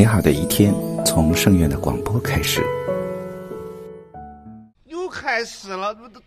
好的一天从圣院的广播开始。又开始了，这这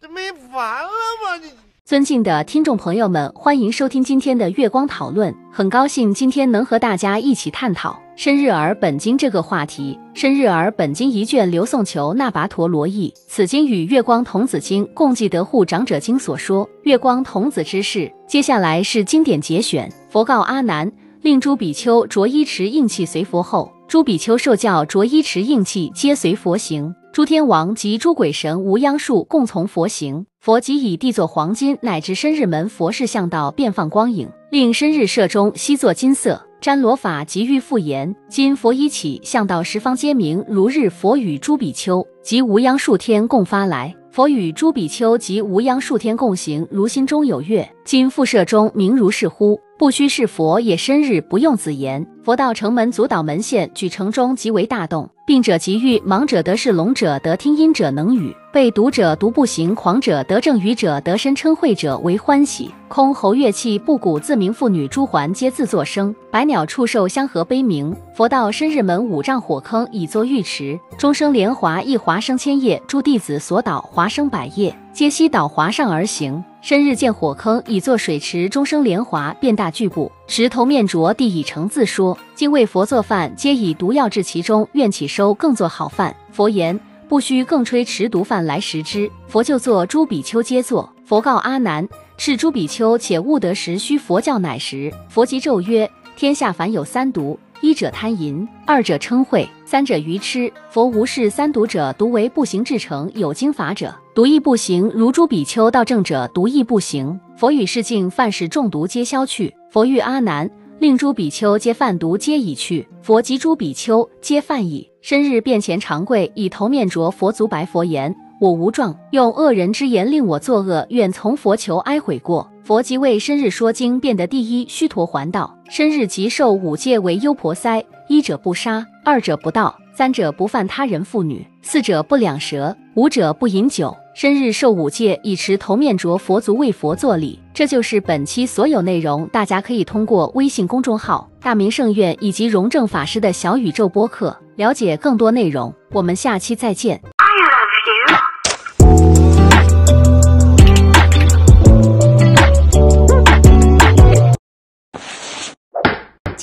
这没完了吗？你尊敬的听众朋友们，欢迎收听今天的月光讨论。很高兴今天能和大家一起探讨“生日儿本经”这个话题。《生日儿本经》一卷，刘宋求那跋陀罗译。此经与《月光童子经》共记得护长者经所说月光童子之事。接下来是经典节选。佛告阿难，令诸比丘着衣持印器随佛后，诸比丘受教着衣持印器，皆随佛行。诸天王及诸鬼神无央数，共从佛行。佛即以地作黄金，乃至生日门佛事向道，便放光影，令生日社中悉作金色。瞻罗法即欲复言：今佛已起，向道十方皆明。如日佛与诸比丘及无央数天共发来，佛与诸比丘及无央数天共行，如心中有月。今复社中明如是乎？不须是佛也生日，不用子言。佛道城门阻挡门限，举城中即为大动。病者即愈，盲者得视，聋者得听，音者能语，被读者读不行，狂者得正语者得身称会者为欢喜。空喉乐器不鼓自鸣，妇女珠环皆自作声，百鸟畜兽相和悲鸣。佛道生日门五丈火坑，以作浴池，终生莲华一华生千叶，诸弟子所导华生百叶，皆悉导华上而行。生日见火坑，以作水池，终生莲华变大巨部，石头面着地已成自说。今为佛做饭，皆以毒药置其中，愿起收更做好饭。佛言：不须更吹持毒饭来食之。佛就作，诸比丘皆作。佛告阿难：是诸比丘且悟得时，须佛教乃食。佛即咒曰：天下凡有三毒。一者贪淫，二者嗔恚，三者愚痴。佛无视三毒者，独为不行至诚有经法者，独亦不行。如诸比丘道正者，独亦不行。佛与世境犯是中毒皆消去。佛欲阿难，令诸比丘皆犯毒皆已去。佛及诸比丘皆犯矣。身日便前长跪，以头面着佛足，白佛言：我无状，用恶人之言令我作恶，愿从佛求哀悔过。佛即为生日说经，变得第一须陀环道。生日即受五戒为优婆塞：一者不杀，二者不盗，三者不犯他人妇女，四者不两舌，五者不饮酒。生日受五戒，以持头面着佛足为佛作礼。这就是本期所有内容，大家可以通过微信公众号“大明圣院”以及荣正法师的小宇宙播客了解更多内容。我们下期再见。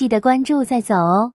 记得关注再走哦。